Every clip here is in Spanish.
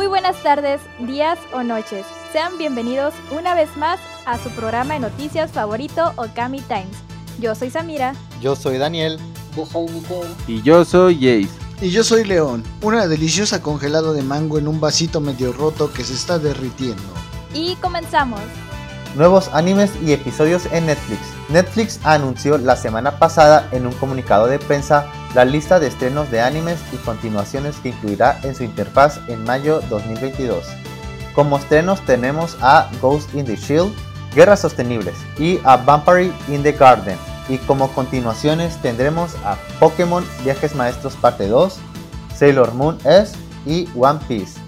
Muy buenas tardes, días o noches. Sean bienvenidos una vez más a su programa de noticias favorito Okami Times. Yo soy Samira. Yo soy Daniel. Yo soy Miguel. Y yo soy Jace. Y yo soy León, una deliciosa congelada de mango en un vasito medio roto que se está derritiendo. Y comenzamos. Nuevos animes y episodios en Netflix. Netflix anunció la semana pasada en un comunicado de prensa la lista de estrenos de animes y continuaciones que incluirá en su interfaz en mayo 2022. Como estrenos tenemos a Ghost in the Shield, Guerras Sostenibles y a Vampire in the Garden. Y como continuaciones tendremos a Pokémon Viajes Maestros Parte 2, Sailor Moon S y One Piece.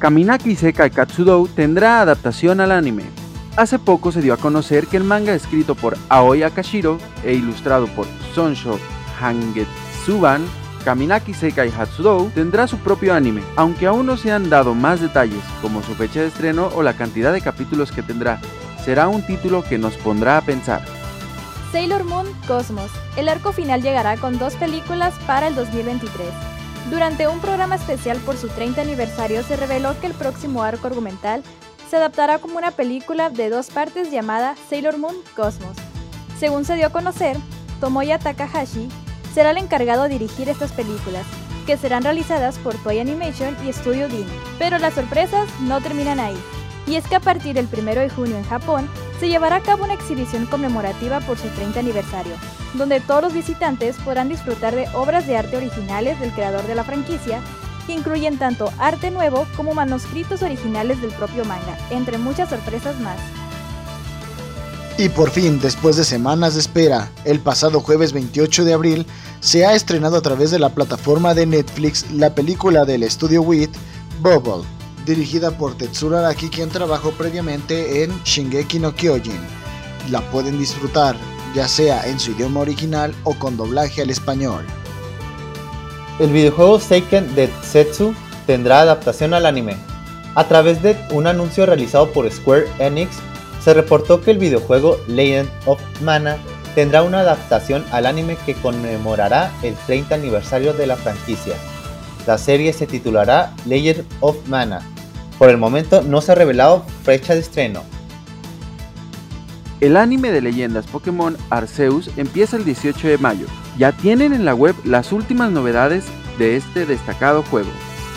Kaminaki Sekai Katsudou tendrá adaptación al anime. Hace poco se dio a conocer que el manga escrito por Aoi Akashiro e ilustrado por Sonsho Hangetsuban, Kaminaki Sekai Hatsudou tendrá su propio anime, aunque aún no se han dado más detalles como su fecha de estreno o la cantidad de capítulos que tendrá. Será un título que nos pondrá a pensar. Sailor Moon Cosmos. El arco final llegará con dos películas para el 2023. Durante un programa especial por su 30 aniversario se reveló que el próximo arco argumental se adaptará como una película de dos partes llamada Sailor Moon Cosmos. Según se dio a conocer, Tomoya Takahashi será el encargado de dirigir estas películas, que serán realizadas por Toy Animation y Studio Dean. Pero las sorpresas no terminan ahí, y es que a partir del 1 de junio en Japón se llevará a cabo una exhibición conmemorativa por su 30 aniversario, donde todos los visitantes podrán disfrutar de obras de arte originales del creador de la franquicia, que incluyen tanto arte nuevo como manuscritos originales del propio manga, entre muchas sorpresas más. Y por fin, después de semanas de espera, el pasado jueves 28 de abril se ha estrenado a través de la plataforma de Netflix la película del estudio WIT, Bubble, dirigida por Tetsuro Araki quien trabajó previamente en Shingeki no Kyojin. La pueden disfrutar ya sea en su idioma original o con doblaje al español. El videojuego Seiken de Setsu tendrá adaptación al anime. A través de un anuncio realizado por Square Enix, se reportó que el videojuego Legend of Mana tendrá una adaptación al anime que conmemorará el 30 aniversario de la franquicia. La serie se titulará Legend of Mana. Por el momento no se ha revelado fecha de estreno. El anime de leyendas Pokémon Arceus empieza el 18 de mayo. Ya tienen en la web las últimas novedades de este destacado juego.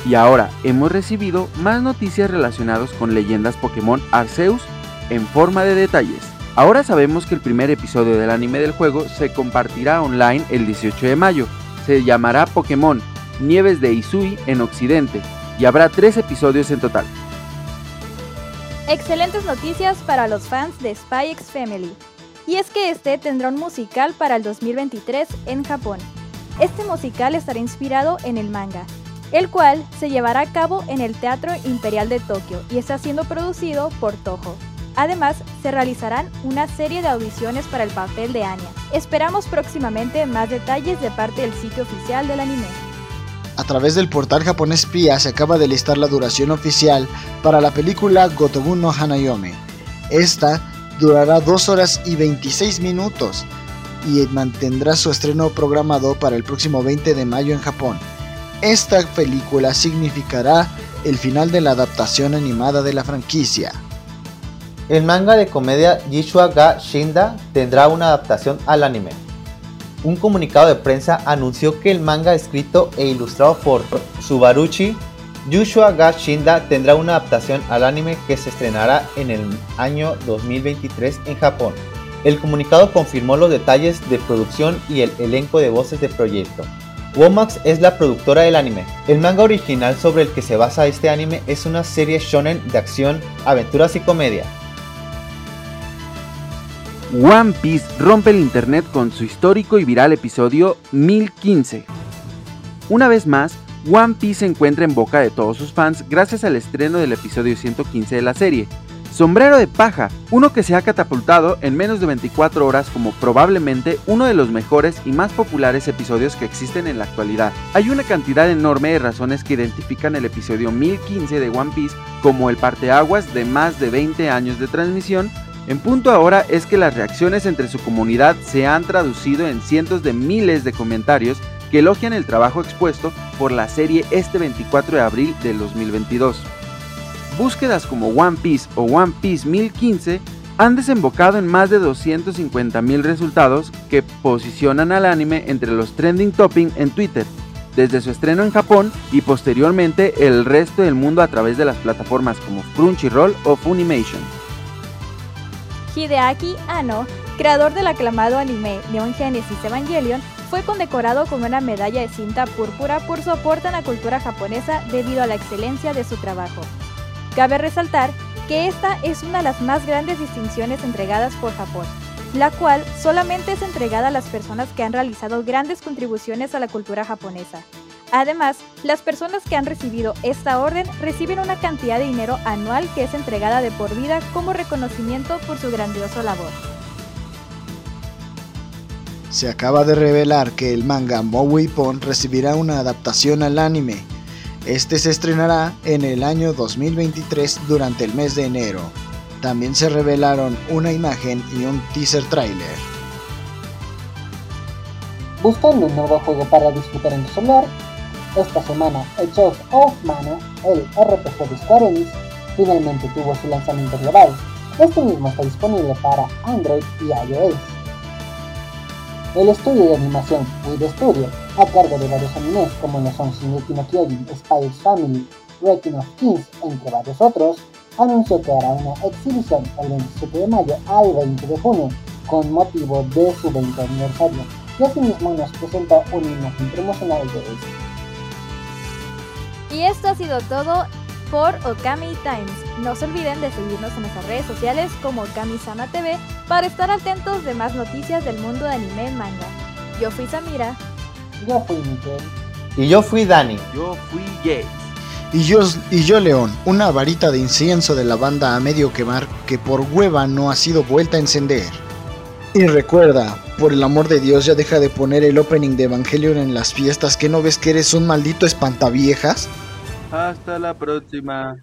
Y ahora hemos recibido más noticias relacionadas con leyendas Pokémon Arceus en forma de detalles. Ahora sabemos que el primer episodio del anime del juego se compartirá online el 18 de mayo. Se llamará Pokémon Nieves de Isui en Occidente y habrá tres episodios en total. Excelentes noticias para los fans de Spy X Family. Y es que este tendrá un musical para el 2023 en Japón. Este musical estará inspirado en el manga, el cual se llevará a cabo en el Teatro Imperial de Tokio y está siendo producido por Toho. Además, se realizarán una serie de audiciones para el papel de Anya. Esperamos próximamente más detalles de parte del sitio oficial del anime. A través del portal japonés PIA se acaba de listar la duración oficial para la película Gotobu no Hanayome. Esta durará 2 horas y 26 minutos y mantendrá su estreno programado para el próximo 20 de mayo en Japón. Esta película significará el final de la adaptación animada de la franquicia. El manga de comedia Yishua ga Shinda tendrá una adaptación al anime. Un comunicado de prensa anunció que el manga escrito e ilustrado por Subaruchi Yushua ga Shinda tendrá una adaptación al anime que se estrenará en el año 2023 en Japón. El comunicado confirmó los detalles de producción y el elenco de voces del proyecto. Womax es la productora del anime. El manga original sobre el que se basa este anime es una serie shonen de acción, aventuras y comedia. One Piece rompe el internet con su histórico y viral episodio 1015. Una vez más, One Piece se encuentra en boca de todos sus fans gracias al estreno del episodio 115 de la serie. Sombrero de paja, uno que se ha catapultado en menos de 24 horas como probablemente uno de los mejores y más populares episodios que existen en la actualidad. Hay una cantidad enorme de razones que identifican el episodio 1015 de One Piece como el parteaguas de más de 20 años de transmisión en punto ahora es que las reacciones entre su comunidad se han traducido en cientos de miles de comentarios que elogian el trabajo expuesto por la serie este 24 de abril del 2022. Búsquedas como One Piece o One Piece 1015 han desembocado en más de 250.000 resultados que posicionan al anime entre los trending topping en Twitter, desde su estreno en Japón y posteriormente el resto del mundo a través de las plataformas como Crunchyroll o Funimation. Hideaki Anno, creador del aclamado anime Neon Genesis Evangelion, fue condecorado con una medalla de cinta púrpura por su aporte a la cultura japonesa debido a la excelencia de su trabajo. Cabe resaltar que esta es una de las más grandes distinciones entregadas por Japón, la cual solamente es entregada a las personas que han realizado grandes contribuciones a la cultura japonesa. Además, las personas que han recibido esta orden reciben una cantidad de dinero anual que es entregada de por vida como reconocimiento por su grandioso labor. Se acaba de revelar que el manga Moe Pon recibirá una adaptación al anime, este se estrenará en el año 2023 durante el mes de enero. También se revelaron una imagen y un teaser trailer. Buscando un nuevo juego para disfrutar en tu celular, esta semana Age of Mana, el RPG de Square Enix, finalmente tuvo su lanzamiento global. Este mismo está disponible para Android y iOS. El estudio de animación Wii Studio, a cargo de varios animes como lo son Shingeki no Kyojin, Spy's Family, Wrecking of Kings, entre varios otros, anunció que hará una exhibición el 27 de mayo al 20 de junio con motivo de su 20 aniversario y asimismo nos presentó una imagen promocional de esto. Y esto ha sido todo por Okami Times. No se olviden de seguirnos en nuestras redes sociales como Okami-sama TV para estar atentos de más noticias del mundo de anime y manga. Yo fui Samira. Yo fui Miguel. Y yo fui Dani. Yo fui Jay. Y yo, y yo León, una varita de incienso de la banda a medio quemar que por hueva no ha sido vuelta a encender. Y recuerda, por el amor de Dios ya deja de poner el opening de Evangelion en las fiestas que no ves que eres un maldito espantaviejas. Hasta la próxima.